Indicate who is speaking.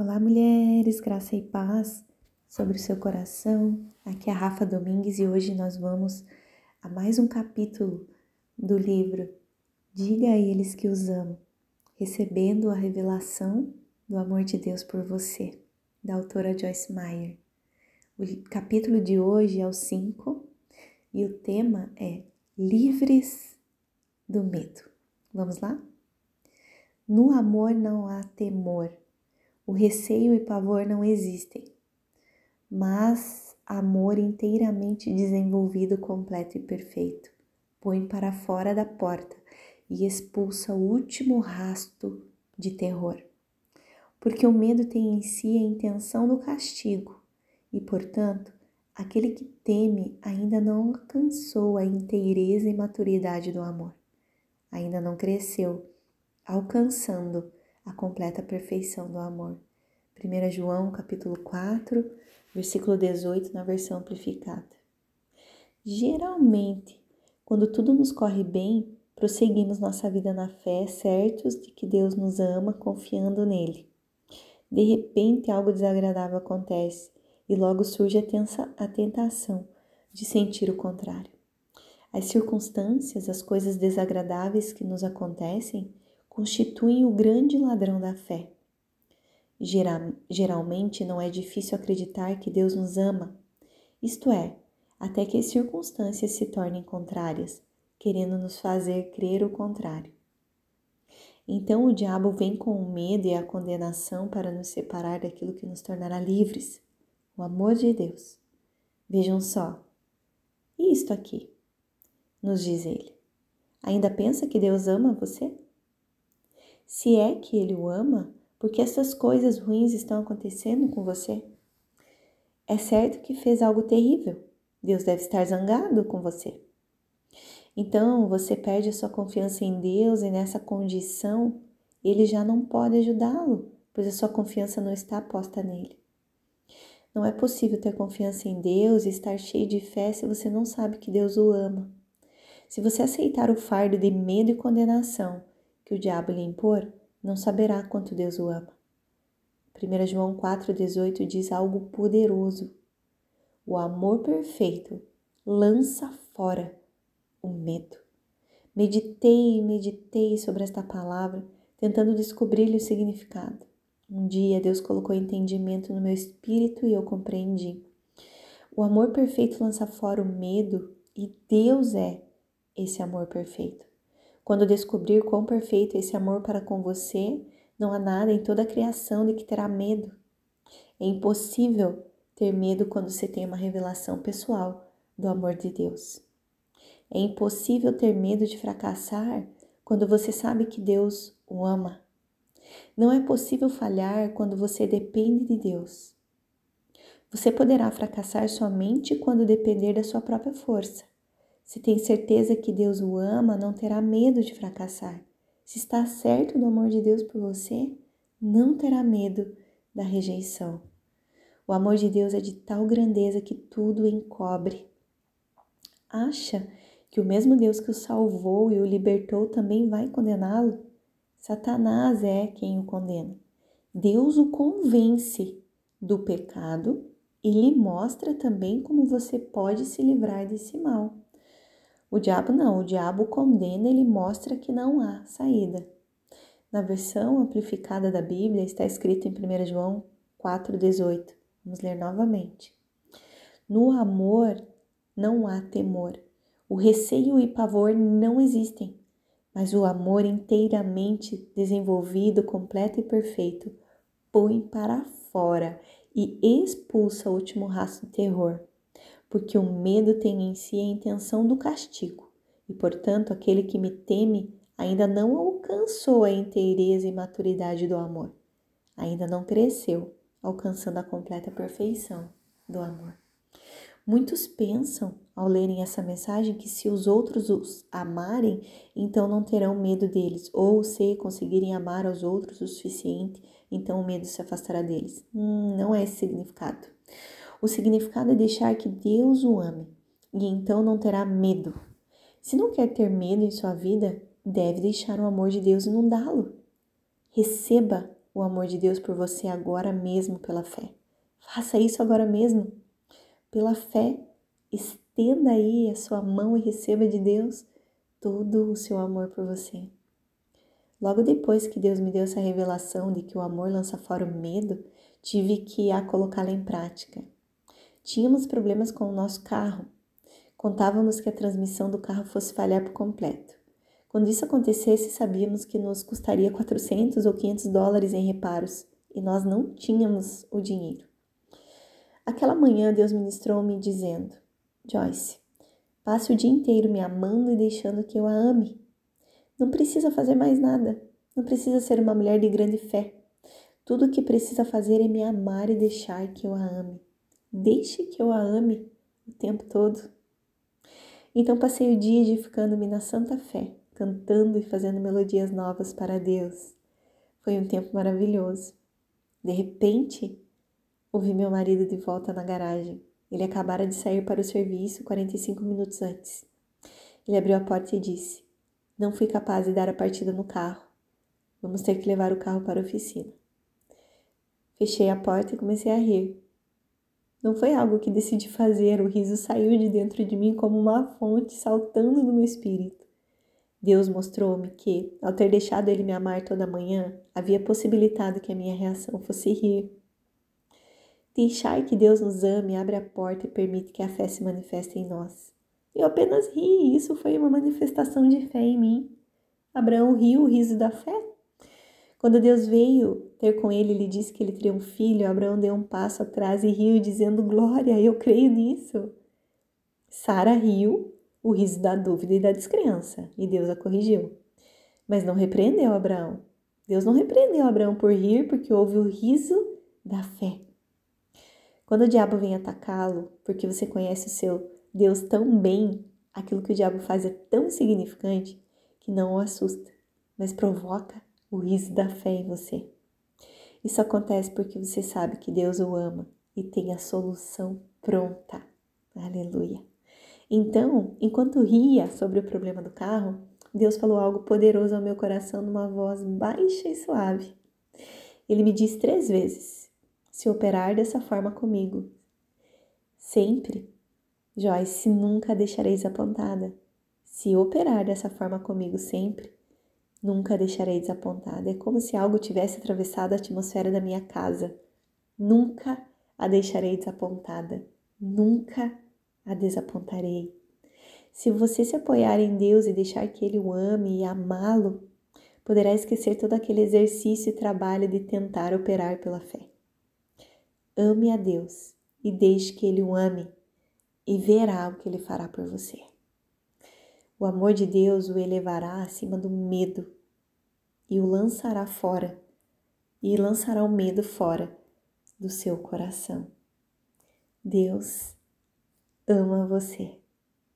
Speaker 1: Olá, mulheres, graça e paz sobre o seu coração. Aqui é a Rafa Domingues e hoje nós vamos a mais um capítulo do livro Diga a eles que os amo, recebendo a revelação do amor de Deus por você, da autora Joyce Meyer. O capítulo de hoje é o 5 e o tema é Livres do Medo. Vamos lá? No amor não há temor o receio e pavor não existem, mas amor inteiramente desenvolvido, completo e perfeito põe para fora da porta e expulsa o último rasto de terror. Porque o medo tem em si a intenção do castigo e, portanto, aquele que teme ainda não alcançou a inteireza e maturidade do amor, ainda não cresceu, alcançando a completa perfeição do amor. 1 João capítulo 4, versículo 18 na versão amplificada. Geralmente, quando tudo nos corre bem, prosseguimos nossa vida na fé, certos de que Deus nos ama, confiando nele. De repente, algo desagradável acontece e logo surge a, tensa, a tentação de sentir o contrário. As circunstâncias, as coisas desagradáveis que nos acontecem, constituem o grande ladrão da fé. geralmente não é difícil acreditar que Deus nos ama, isto é, até que as circunstâncias se tornem contrárias, querendo nos fazer crer o contrário. Então o diabo vem com o medo e a condenação para nos separar daquilo que nos tornará livres, o amor de Deus. Vejam só, e isto aqui? Nos diz ele. Ainda pensa que Deus ama você? Se é que ele o ama, porque essas coisas ruins estão acontecendo com você? É certo que fez algo terrível. Deus deve estar zangado com você. Então você perde a sua confiança em Deus e nessa condição ele já não pode ajudá-lo, pois a sua confiança não está posta nele. Não é possível ter confiança em Deus e estar cheio de fé se você não sabe que Deus o ama. Se você aceitar o fardo de medo e condenação que o diabo lhe impor, não saberá quanto Deus o ama. 1 João 4,18 diz algo poderoso. O amor perfeito lança fora o medo. Meditei e meditei sobre esta palavra, tentando descobrir-lhe o significado. Um dia Deus colocou entendimento no meu espírito e eu compreendi. O amor perfeito lança fora o medo e Deus é esse amor perfeito. Quando descobrir quão perfeito é esse amor para com você, não há nada em toda a criação de que terá medo. É impossível ter medo quando você tem uma revelação pessoal do amor de Deus. É impossível ter medo de fracassar quando você sabe que Deus o ama. Não é possível falhar quando você depende de Deus. Você poderá fracassar somente quando depender da sua própria força. Se tem certeza que Deus o ama, não terá medo de fracassar. Se está certo do amor de Deus por você, não terá medo da rejeição. O amor de Deus é de tal grandeza que tudo encobre. Acha que o mesmo Deus que o salvou e o libertou também vai condená-lo? Satanás é quem o condena. Deus o convence do pecado e lhe mostra também como você pode se livrar desse mal. O diabo não, o diabo condena, ele mostra que não há saída. Na versão amplificada da Bíblia está escrito em 1 João 4,18. Vamos ler novamente. No amor não há temor. O receio e pavor não existem, mas o amor inteiramente desenvolvido, completo e perfeito põe para fora e expulsa o último rastro de terror porque o medo tem em si a intenção do castigo, e portanto aquele que me teme ainda não alcançou a inteireza e maturidade do amor, ainda não cresceu, alcançando a completa perfeição do amor. Muitos pensam, ao lerem essa mensagem, que se os outros os amarem, então não terão medo deles, ou se conseguirem amar aos outros o suficiente, então o medo se afastará deles. Hum, não é esse significado. O significado é deixar que Deus o ame e então não terá medo. Se não quer ter medo em sua vida, deve deixar o amor de Deus inundá-lo. Receba o amor de Deus por você agora mesmo pela fé. Faça isso agora mesmo. Pela fé, estenda aí a sua mão e receba de Deus todo o seu amor por você. Logo depois que Deus me deu essa revelação de que o amor lança fora o medo, tive que a colocá-la em prática. Tínhamos problemas com o nosso carro. Contávamos que a transmissão do carro fosse falhar por completo. Quando isso acontecesse, sabíamos que nos custaria 400 ou 500 dólares em reparos e nós não tínhamos o dinheiro. Aquela manhã, Deus ministrou-me dizendo: Joyce, passe o dia inteiro me amando e deixando que eu a ame. Não precisa fazer mais nada. Não precisa ser uma mulher de grande fé. Tudo o que precisa fazer é me amar e deixar que eu a ame. Deixe que eu a ame o tempo todo. Então passei o dia edificando-me na santa fé, cantando e fazendo melodias novas para Deus. Foi um tempo maravilhoso. De repente, ouvi meu marido de volta na garagem. Ele acabara de sair para o serviço 45 minutos antes. Ele abriu a porta e disse: não fui capaz de dar a partida no carro. Vamos ter que levar o carro para a oficina. Fechei a porta e comecei a rir. Não foi algo que decidi fazer, o riso saiu de dentro de mim como uma fonte saltando no meu espírito. Deus mostrou-me que, ao ter deixado ele me amar toda manhã, havia possibilitado que a minha reação fosse rir. Deixar que Deus nos ame abre a porta e permite que a fé se manifeste em nós. Eu apenas ri e isso foi uma manifestação de fé em mim. Abraão riu o riso da fé. Quando Deus veio ter com ele, ele disse que ele teria um filho. Abraão deu um passo atrás e riu, dizendo: Glória, eu creio nisso. Sara riu, o riso da dúvida e da descrença, e Deus a corrigiu. Mas não repreendeu Abraão. Deus não repreendeu Abraão por rir, porque houve o riso da fé. Quando o diabo vem atacá-lo, porque você conhece o seu Deus tão bem, aquilo que o diabo faz é tão insignificante que não o assusta, mas provoca o riso da fé em você. Isso acontece porque você sabe que Deus o ama e tem a solução pronta. Aleluia. Então, enquanto ria sobre o problema do carro, Deus falou algo poderoso ao meu coração numa voz baixa e suave. Ele me disse três vezes: Se operar dessa forma comigo, sempre Joyce, nunca a deixarei desapontada. Se operar dessa forma comigo sempre, nunca a deixarei desapontada. É como se algo tivesse atravessado a atmosfera da minha casa. Nunca a deixarei desapontada. Nunca a desapontarei. Se você se apoiar em Deus e deixar que Ele o ame e amá-lo, poderá esquecer todo aquele exercício e trabalho de tentar operar pela fé. Ame a Deus e deixe que Ele o ame e verá o que ele fará por você. O amor de Deus o elevará acima do medo e o lançará fora, e lançará o medo fora do seu coração. Deus ama você.